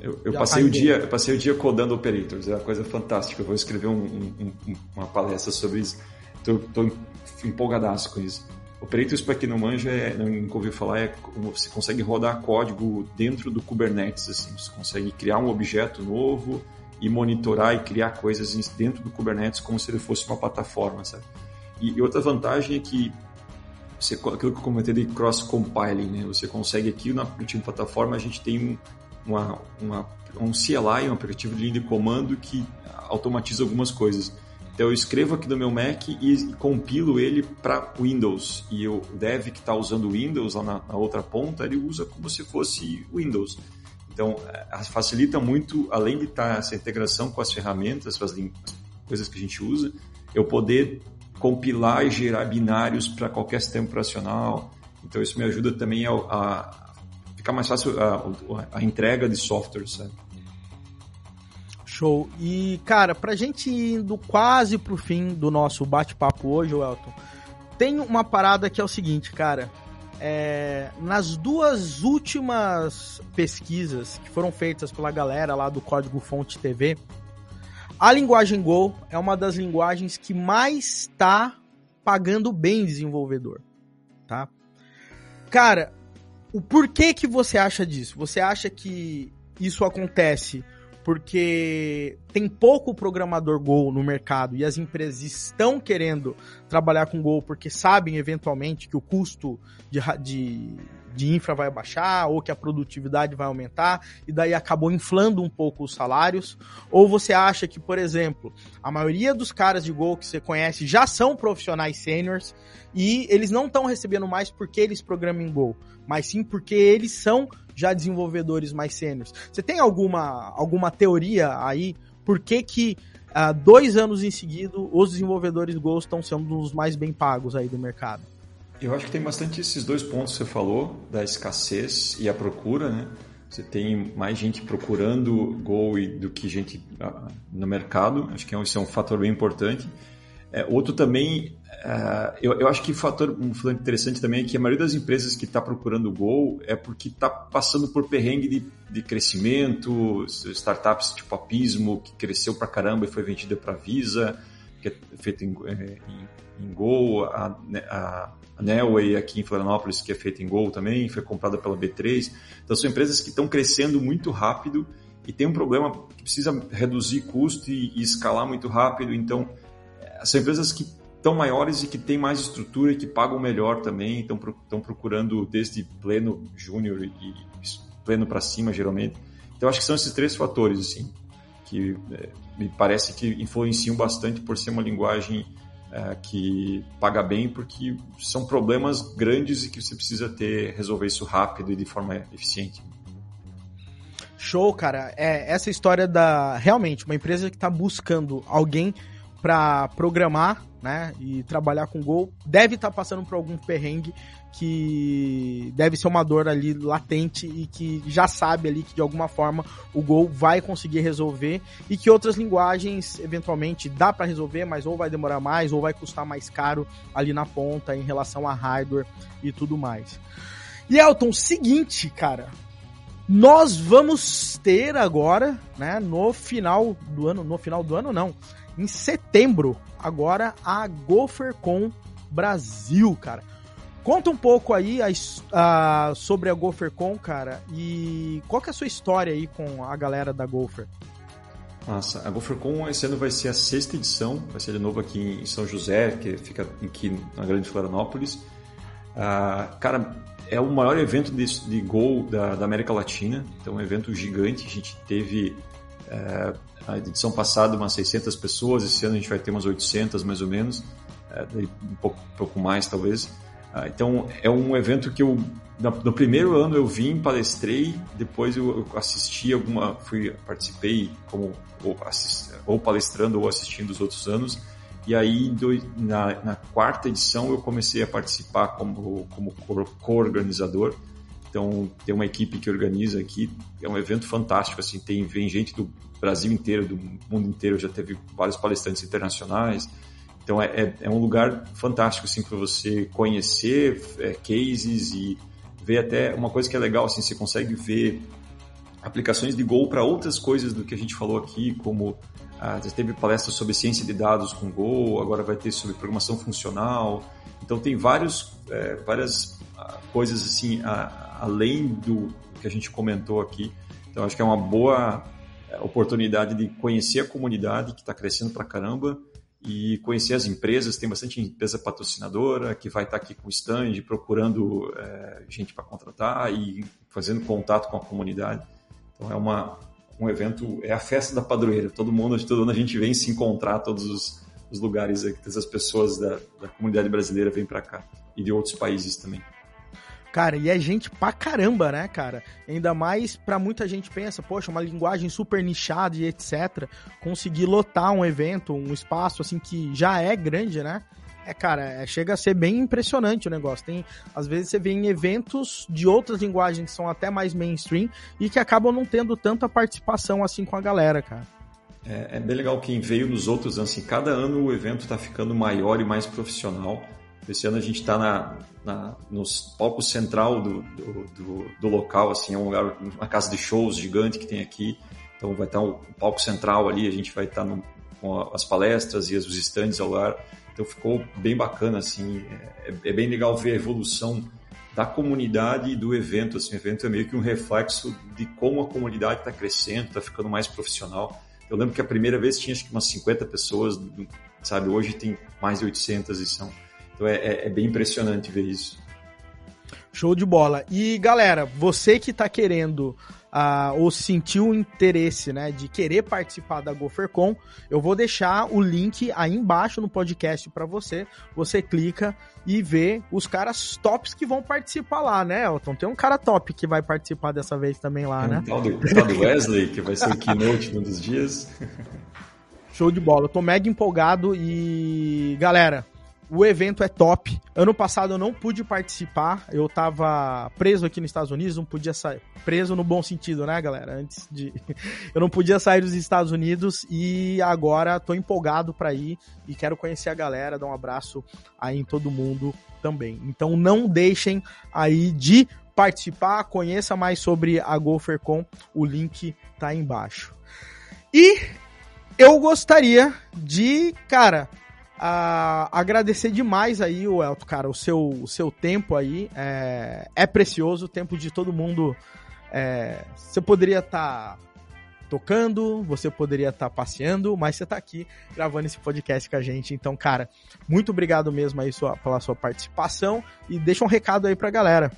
C: Eu, eu passei, o dia, passei o dia codando operators, é uma coisa fantástica. Eu vou escrever um, um, um, uma palestra sobre isso. Estou empolgadaço com isso. Operators, para quem não manja, é, não ouviu falar, é você consegue rodar código dentro do Kubernetes. Assim, você consegue criar um objeto novo, e monitorar e criar coisas dentro do Kubernetes como se ele fosse uma plataforma, sabe? E, outra vantagem é que você, aquilo que eu comentei de cross-compiling, né? Você consegue aqui na última plataforma a gente tem uma, uma, um CLI, um aplicativo de linha de comando que automatiza algumas coisas. Então eu escrevo aqui no meu Mac e compilo ele para Windows. E o dev que está usando Windows lá na, na, outra ponta, ele usa como se fosse Windows. Então, é, facilita muito, além de estar essa integração com as ferramentas, com as, coisas que a gente usa, eu poder compilar e gerar binários para qualquer sistema operacional. Então, isso me ajuda também a, a ficar mais fácil a, a, entrega de software, sabe?
B: Show. E, cara, pra gente indo quase pro fim do nosso bate-papo hoje, Elton, tem uma parada que é o seguinte, cara é, nas duas últimas pesquisas que foram feitas pela galera lá do Código Fonte TV, a linguagem Go é uma das linguagens que mais está pagando bem desenvolvedor, tá? Cara, o porquê que você acha disso? Você acha que isso acontece porque tem pouco programador Go no mercado e as empresas estão querendo trabalhar com Go porque sabem eventualmente que o custo de, de, de infra vai baixar ou que a produtividade vai aumentar e daí acabou inflando um pouco os salários? Ou você acha que, por exemplo, a maioria dos caras de Go que você conhece já são profissionais seniors e eles não estão recebendo mais porque eles programam em Go, mas sim porque eles são já desenvolvedores mais sêniores. Você tem alguma, alguma teoria aí por que que uh, dois anos em seguida os desenvolvedores Go estão sendo os mais bem pagos aí do mercado?
C: Eu acho que tem bastante esses dois pontos que você falou, da escassez e a procura, né? Você tem mais gente procurando Go do que gente ah, no mercado. Acho que esse é um fator bem importante. É, outro também, uh, eu, eu, acho que fator, um fator interessante também é que a maioria das empresas que está procurando Go é porque está passando por perrengue de, de crescimento, startups tipo a Pismo, que cresceu para caramba e foi vendida para Visa, que é feita em, é, em, em Go, a, a, a Nelway aqui em Florianópolis, que é feita em Go também, foi comprada pela B3. Então são empresas que estão crescendo muito rápido e tem um problema que precisa reduzir custo e, e escalar muito rápido, então são empresas que estão maiores e que têm mais estrutura e que pagam melhor também, estão, estão procurando desde pleno júnior e pleno para cima, geralmente. Então, acho que são esses três fatores, assim, que é, me parece que influenciam bastante por ser uma linguagem é, que paga bem, porque são problemas grandes e que você precisa ter, resolver isso rápido e de forma eficiente.
B: Show, cara. É, essa história da. Realmente, uma empresa que está buscando alguém para programar, né, e trabalhar com Go, deve estar tá passando por algum perrengue que deve ser uma dor ali latente e que já sabe ali que de alguma forma o Go vai conseguir resolver e que outras linguagens eventualmente dá para resolver, mas ou vai demorar mais ou vai custar mais caro ali na ponta em relação a hardware e tudo mais. E Elton, seguinte, cara, nós vamos ter agora, né, no final do ano, no final do ano não, em setembro, agora a GopherCon Brasil, cara. Conta um pouco aí a, a, sobre a GopherCon, cara, e qual que é a sua história aí com a galera da Gopher?
C: Nossa, a GopherCon esse ano vai ser a sexta edição, vai ser de novo aqui em São José, que fica aqui na Grande Florianópolis. Ah, cara, é o maior evento de, de Go da, da, América Latina, então é um evento gigante. A gente teve é, a edição passada umas 600 pessoas, esse ano a gente vai ter umas 800 mais ou menos, é, um pouco, pouco mais talvez. Ah, então é um evento que eu no primeiro ano eu vim, palestrei, depois eu assisti alguma, fui participei como ou, assist, ou palestrando ou assistindo os outros anos. E aí na, na quarta edição eu comecei a participar como como co-organizador. Então, tem uma equipe que organiza aqui, é um evento fantástico, assim, tem, vem gente do Brasil inteiro, do mundo inteiro, já teve vários palestrantes internacionais, então é, é, é um lugar fantástico, assim, para você conhecer é, cases e ver até uma coisa que é legal, assim, você consegue ver aplicações de Go para outras coisas do que a gente falou aqui, como ah, já teve palestra sobre ciência de dados com Go, agora vai ter sobre programação funcional, então tem vários, é, várias ah, coisas assim, a, além do que a gente comentou aqui. Então, acho que é uma boa é, oportunidade de conhecer a comunidade que está crescendo para caramba e conhecer as empresas. Tem bastante empresa patrocinadora que vai estar tá aqui com stand, procurando é, gente para contratar e fazendo contato com a comunidade. Então, é uma, um evento, é a festa da padroeira. Todo mundo, todo ano a gente vem se encontrar, todos os, os lugares que as pessoas da, da comunidade brasileira vêm para cá e de outros países também.
B: Cara, e é gente pra caramba, né, cara? Ainda mais pra muita gente pensa, poxa, uma linguagem super nichada e etc. Conseguir lotar um evento, um espaço assim que já é grande, né? É, cara, é, chega a ser bem impressionante o negócio. Tem, às vezes você vê em eventos de outras linguagens que são até mais mainstream e que acabam não tendo tanta participação assim com a galera, cara.
C: É, é bem legal quem veio nos outros anos, assim, cada ano o evento está ficando maior e mais profissional. Esse ano a gente está na, na, no palco central do, do, do, do, local, assim, é um lugar, uma casa de shows gigante que tem aqui. Então vai estar o palco central ali, a gente vai estar no, com as palestras e os estandes ao ar. Então ficou bem bacana, assim, é, é, bem legal ver a evolução da comunidade e do evento. Assim, o evento é meio que um reflexo de como a comunidade está crescendo, está ficando mais profissional. Eu lembro que a primeira vez tinha acho que umas 50 pessoas, sabe? Hoje tem mais de 800 e são. Então é, é, é bem impressionante ver isso.
B: Show de bola. E galera, você que está querendo uh, ou sentiu o interesse, né, de querer participar da GopherCon, eu vou deixar o link aí embaixo no podcast para você. Você clica e vê os caras tops que vão participar lá, né, Elton? Tem um cara top que vai participar dessa vez também lá, né?
C: Tal do, tal do Wesley, que vai ser o keynote num dos dias.
B: Show de bola. Eu tô mega empolgado e, galera, o evento é top. Ano passado eu não pude participar. Eu tava preso aqui nos Estados Unidos, não podia sair. Preso no bom sentido, né, galera? Antes de. (laughs) Eu não podia sair dos Estados Unidos e agora tô empolgado para ir e quero conhecer a galera, dar um abraço aí em todo mundo também. Então não deixem aí de participar, conheça mais sobre a GopherCon, o link tá aí embaixo. E eu gostaria de, cara, Agradecer demais aí, o Elton, cara, o seu, o seu tempo aí é, é precioso, o tempo de todo mundo. É, você poderia estar tá tocando, você poderia estar tá passeando, mas você está aqui gravando esse podcast com a gente. Então, cara, muito obrigado mesmo aí sua, pela sua participação e deixa um recado aí pra galera.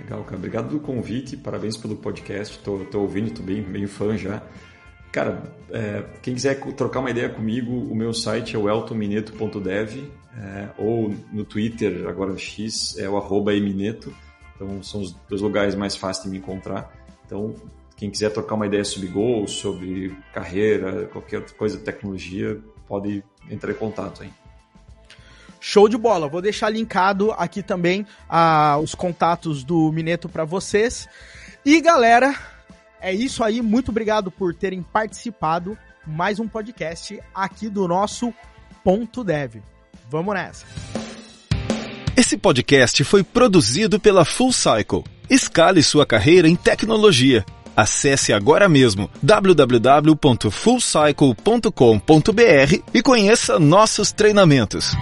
C: Legal, cara. Obrigado pelo convite, parabéns pelo podcast. Tô, tô ouvindo, tô bem, bem fã já. Cara, é, quem quiser trocar uma ideia comigo, o meu site é o eltomineto.dev é, ou no Twitter, agora X, é o arroba emineto. Então são os dois lugares mais fáceis de me encontrar. Então, quem quiser trocar uma ideia sobre gols, sobre carreira, qualquer outra coisa tecnologia, pode entrar em contato aí.
B: Show de bola. Vou deixar linkado aqui também ah, os contatos do Mineto para vocês. E galera, é isso aí, muito obrigado por terem participado. Mais um podcast aqui do nosso Ponto Dev. Vamos nessa.
A: Esse podcast foi produzido pela Full Cycle. Escale sua carreira em tecnologia. Acesse agora mesmo www.fullcycle.com.br e conheça nossos treinamentos.